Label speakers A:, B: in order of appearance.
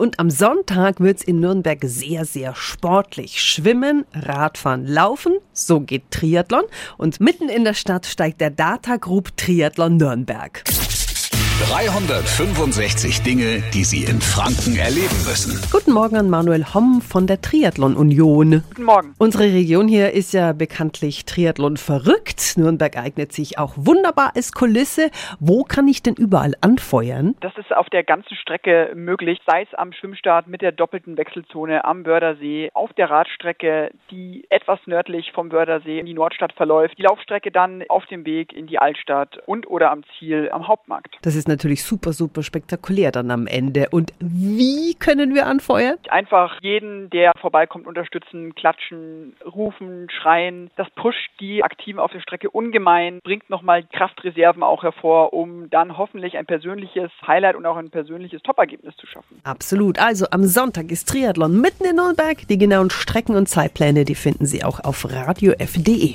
A: Und am Sonntag wird's in Nürnberg sehr, sehr sportlich. Schwimmen, Radfahren, Laufen, so geht Triathlon. Und mitten in der Stadt steigt der Data Group Triathlon Nürnberg.
B: 365 Dinge, die Sie in Franken erleben müssen.
A: Guten Morgen an Manuel Homm von der Triathlon Union.
C: Guten Morgen.
A: Unsere Region hier ist ja bekanntlich Triathlon verrückt. Nürnberg eignet sich auch wunderbar als Kulisse. Wo kann ich denn überall anfeuern?
C: Das ist auf der ganzen Strecke möglich, sei es am Schwimmstart mit der doppelten Wechselzone am Wördersee, auf der Radstrecke, die etwas nördlich vom Wördersee in die Nordstadt verläuft, die Laufstrecke dann auf dem Weg in die Altstadt und oder am Ziel am Hauptmarkt.
A: Das ist natürlich super, super spektakulär dann am Ende. Und wie können wir anfeuern?
C: Einfach jeden, der vorbeikommt, unterstützen, klatschen, rufen, schreien. Das pusht die Aktiven auf der Strecke ungemein, bringt nochmal Kraftreserven auch hervor, um dann hoffentlich ein persönliches Highlight und auch ein persönliches Toppergebnis zu schaffen.
A: Absolut. Also am Sonntag ist Triathlon mitten in Nürnberg. Die genauen Strecken und Zeitpläne, die finden Sie auch auf radiof.de.